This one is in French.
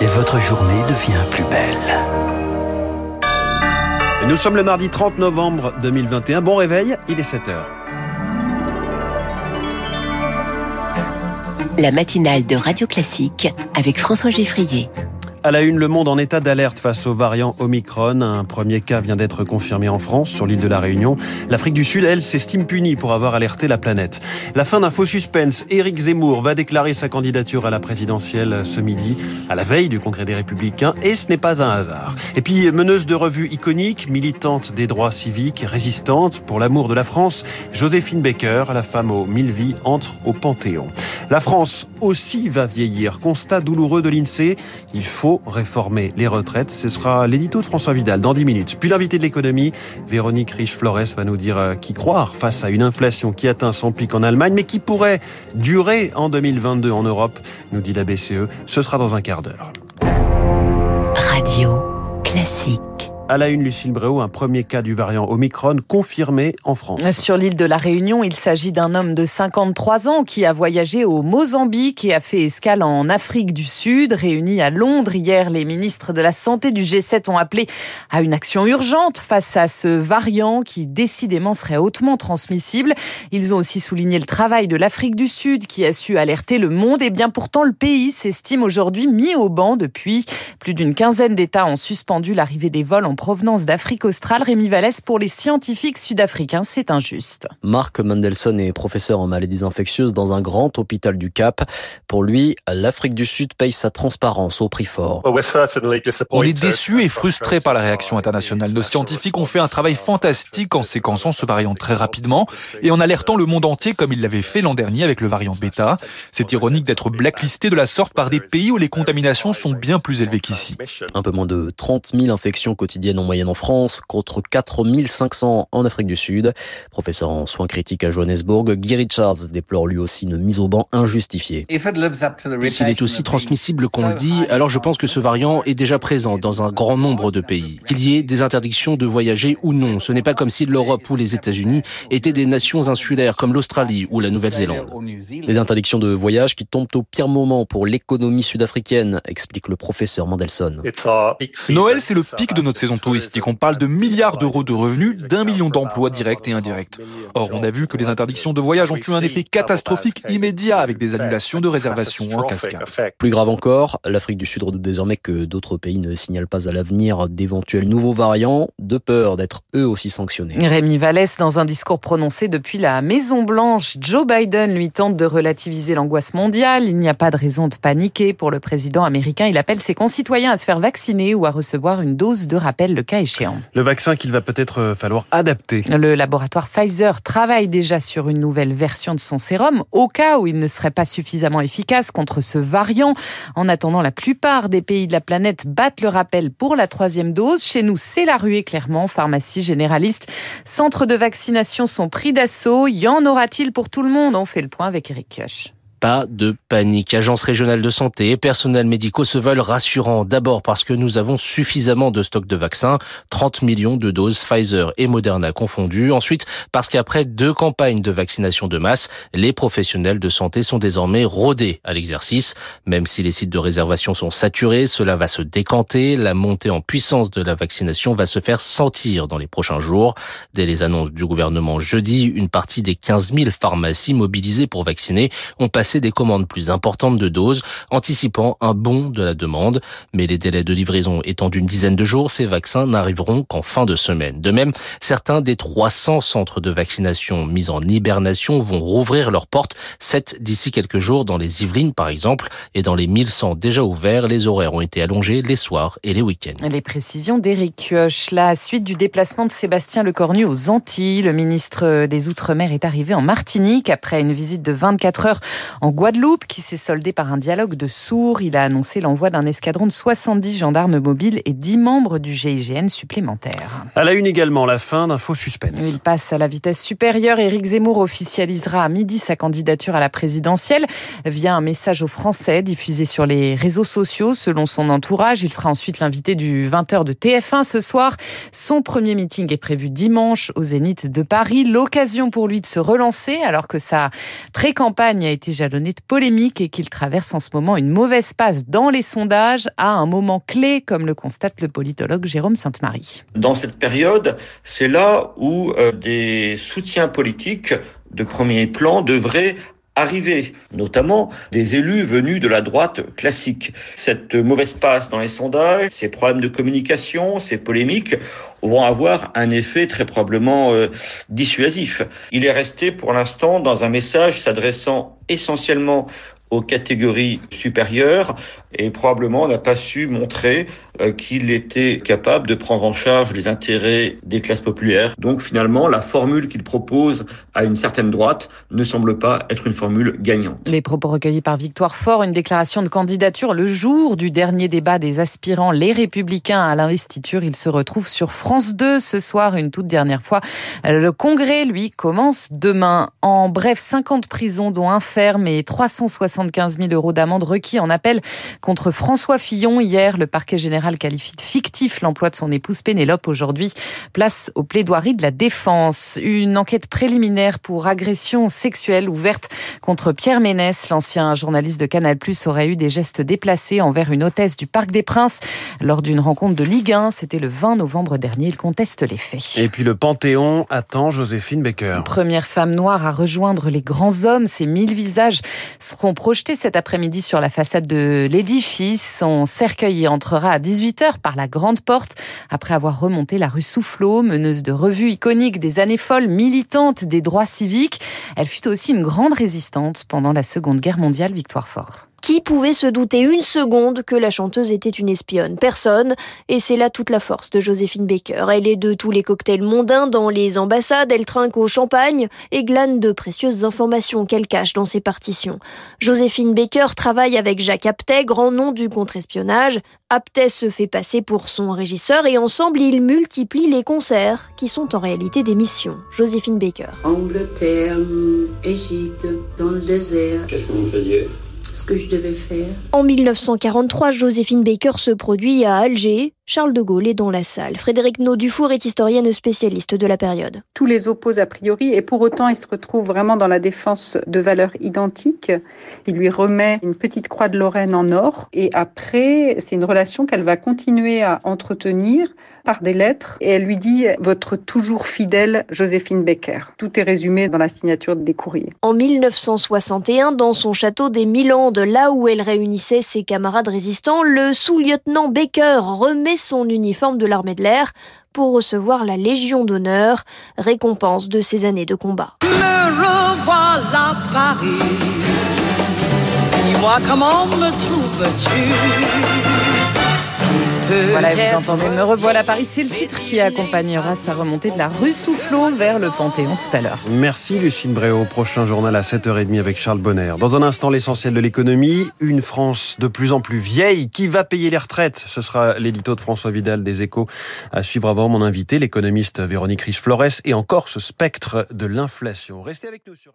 Et votre journée devient plus belle. Nous sommes le mardi 30 novembre 2021. Bon réveil, il est 7 heures. La matinale de Radio Classique avec François Geffrier. À la une, le monde en état d'alerte face au variant Omicron. Un premier cas vient d'être confirmé en France, sur l'île de la Réunion. L'Afrique du Sud, elle, s'estime punie pour avoir alerté la planète. La fin d'un faux suspense. Éric Zemmour va déclarer sa candidature à la présidentielle ce midi, à la veille du Congrès des Républicains, et ce n'est pas un hasard. Et puis, meneuse de revue iconique, militante des droits civiques, résistante pour l'amour de la France, Joséphine Baker, la femme aux mille vies, entre au Panthéon. La France aussi va vieillir. Constat douloureux de l'INSEE. Il faut réformer les retraites. Ce sera l'édito de François Vidal dans 10 minutes. Puis l'invité de l'économie, Véronique Riche-Flores, va nous dire euh, qui croire face à une inflation qui atteint son pic en Allemagne, mais qui pourrait durer en 2022 en Europe, nous dit la BCE. Ce sera dans un quart d'heure. Radio classique. À la une, Lucille Bréau, un premier cas du variant Omicron confirmé en France. Sur l'île de la Réunion, il s'agit d'un homme de 53 ans qui a voyagé au Mozambique et a fait escale en Afrique du Sud. Réunis à Londres hier, les ministres de la Santé du G7 ont appelé à une action urgente face à ce variant qui décidément serait hautement transmissible. Ils ont aussi souligné le travail de l'Afrique du Sud qui a su alerter le monde. Et bien pourtant, le pays s'estime aujourd'hui mis au banc depuis. Plus d'une quinzaine d'États ont suspendu l'arrivée des vols en provenance d'Afrique australe. Rémi Vallès, pour les scientifiques sud-africains, c'est injuste. Marc Mandelson est professeur en maladies infectieuses dans un grand hôpital du Cap. Pour lui, l'Afrique du Sud paye sa transparence au prix fort. On est déçu et frustré par la réaction internationale. Nos scientifiques ont fait un travail fantastique en séquençant ce variant très rapidement et en alertant le monde entier comme ils l'avaient fait l'an dernier avec le variant bêta. C'est ironique d'être blacklisté de la sorte par des pays où les contaminations sont bien plus élevées qu'ici. Un peu moins de 30 000 infections quotidiennes en moyenne en France, contre 4500 en Afrique du Sud. Professeur en soins critiques à Johannesburg, Guy Richards déplore lui aussi une mise au banc injustifiée. S'il est aussi transmissible qu'on le dit, alors je pense que ce variant est déjà présent dans un grand nombre de pays. Qu'il y ait des interdictions de voyager ou non, ce n'est pas comme si l'Europe ou les États-Unis étaient des nations insulaires comme l'Australie ou la Nouvelle-Zélande. Les interdictions de voyage qui tombent au pire moment pour l'économie sud-africaine, explique le professeur Mandelson. Noël, c'est le pic de notre saison touristique. On parle de milliards d'euros de revenus, d'un million d'emplois directs et indirects. Or, on a vu que les interdictions de voyage ont eu un effet catastrophique immédiat avec des annulations de réservations en cascade. Plus grave encore, l'Afrique du Sud redoute désormais que d'autres pays ne signalent pas à l'avenir d'éventuels nouveaux variants, de peur d'être eux aussi sanctionnés. Rémi Vallès, dans un discours prononcé depuis la Maison-Blanche, Joe Biden lui tente de relativiser l'angoisse mondiale. Il n'y a pas de raison de paniquer pour le président américain. Il appelle ses concitoyens à se faire vacciner ou à recevoir une dose de rappel le cas échéant. Le vaccin qu'il va peut-être euh, falloir adapter. Le laboratoire Pfizer travaille déjà sur une nouvelle version de son sérum au cas où il ne serait pas suffisamment efficace contre ce variant. En attendant, la plupart des pays de la planète battent le rappel pour la troisième dose. Chez nous, c'est la ruée clairement. Pharmacie généraliste, centres de vaccination sont pris d'assaut. Y en aura-t-il pour tout le monde? On fait le point avec Eric Kioch pas de panique. Agences régionales de santé et personnels médicaux se veulent rassurants. D'abord parce que nous avons suffisamment de stocks de vaccins, 30 millions de doses Pfizer et Moderna confondues. Ensuite, parce qu'après deux campagnes de vaccination de masse, les professionnels de santé sont désormais rodés à l'exercice. Même si les sites de réservation sont saturés, cela va se décanter. La montée en puissance de la vaccination va se faire sentir dans les prochains jours. Dès les annonces du gouvernement jeudi, une partie des 15 000 pharmacies mobilisées pour vacciner ont passé des commandes plus importantes de doses, anticipant un bond de la demande. Mais les délais de livraison étant d'une dizaine de jours, ces vaccins n'arriveront qu'en fin de semaine. De même, certains des 300 centres de vaccination mis en hibernation vont rouvrir leurs portes, 7 d'ici quelques jours dans les Yvelines par exemple, et dans les 1100 déjà ouverts, les horaires ont été allongés les soirs et les week-ends. Les précisions d'Éric Kioch. La suite du déplacement de Sébastien Lecornu aux Antilles, le ministre des Outre-mer est arrivé en Martinique après une visite de 24 heures en Guadeloupe qui s'est soldée par un dialogue de sourds. Il a annoncé l'envoi d'un escadron de 70 gendarmes mobiles et 10 membres du GIGN supplémentaires. À la une également, la fin d'un faux suspense. Il passe à la vitesse supérieure. Éric Zemmour officialisera à midi sa candidature à la présidentielle via un message aux Français diffusé sur les réseaux sociaux. Selon son entourage, il sera ensuite l'invité du 20h de TF1 ce soir. Son premier meeting est prévu dimanche au Zénith de Paris. L'occasion pour lui de se relancer alors que sa pré-campagne a été jalonnée jalonné de et qu'il traverse en ce moment une mauvaise passe dans les sondages à un moment clé, comme le constate le politologue Jérôme Sainte-Marie. Dans cette période, c'est là où euh, des soutiens politiques de premier plan devraient arriver, notamment des élus venus de la droite classique. Cette mauvaise passe dans les sondages, ces problèmes de communication, ces polémiques vont avoir un effet très probablement euh, dissuasif. Il est resté pour l'instant dans un message s'adressant essentiellement aux catégories supérieures et probablement n'a pas su montrer qu'il était capable de prendre en charge les intérêts des classes populaires. Donc finalement, la formule qu'il propose à une certaine droite ne semble pas être une formule gagnante. Les propos recueillis par Victoire Fort, une déclaration de candidature le jour du dernier débat des aspirants Les Républicains à l'investiture. Il se retrouve sur France 2 ce soir une toute dernière fois. Le congrès, lui, commence demain. En bref, 50 prisons dont un ferme et 375 000 euros d'amende requis en appel contre François Fillon. Hier, le parquet général qualifie de fictif l'emploi de son épouse Pénélope. Aujourd'hui, place aux plaidoiries de la défense. Une enquête préliminaire pour agression sexuelle ouverte contre Pierre Ménès. L'ancien journaliste de Canal+, aurait eu des gestes déplacés envers une hôtesse du Parc des Princes lors d'une rencontre de Ligue 1. C'était le 20 novembre dernier. Il conteste les faits. Et puis le Panthéon attend Joséphine Baker. Première femme noire à rejoindre les grands hommes. Ces mille visages seront projetés cet après-midi sur la façade de l'édifice son cercueil y entrera à 18h par la grande porte, après avoir remonté la rue Soufflot, meneuse de revues iconiques des années folles, militante des droits civiques. Elle fut aussi une grande résistante pendant la Seconde Guerre mondiale, Victoire Fort. Qui pouvait se douter une seconde que la chanteuse était une espionne? Personne. Et c'est là toute la force de Joséphine Baker. Elle est de tous les cocktails mondains dans les ambassades, elle trinque au champagne et glane de précieuses informations qu'elle cache dans ses partitions. Joséphine Baker travaille avec Jacques Aptet, grand nom du contre-espionnage. Aptet se fait passer pour son régisseur et ensemble ils multiplient les concerts qui sont en réalité des missions. Joséphine Baker. Angleterre, Égypte, dans le désert. Qu'est-ce que vous faisiez? Ce que je devais faire. En 1943, Joséphine Baker se produit à Alger. Charles de Gaulle est dans la salle. Frédéric Naudufour est historienne spécialiste de la période. Tous les opposent a priori et pour autant il se retrouve vraiment dans la défense de valeurs identiques. Il lui remet une petite croix de Lorraine en or et après c'est une relation qu'elle va continuer à entretenir par des lettres et elle lui dit votre toujours fidèle Joséphine Baker. Tout est résumé dans la signature des courriers. En 1961, dans son château des Milandes, là où elle réunissait ses camarades résistants, le sous-lieutenant Baker remet son uniforme de l'armée de l'air pour recevoir la Légion d'honneur, récompense de ses années de combat. Dis-moi comment me trouves-tu? Voilà, vous entendez Me revoilà Paris, c'est le titre qui accompagnera sa remontée de la rue Soufflot vers le Panthéon tout à l'heure. Merci Lucine Bréau. Prochain journal à 7h30 avec Charles Bonner. Dans un instant, l'essentiel de l'économie. Une France de plus en plus vieille. Qui va payer les retraites? Ce sera l'édito de François Vidal des Échos à suivre avant mon invité, l'économiste Véronique Riche-Flores et encore ce spectre de l'inflation. Restez avec nous sur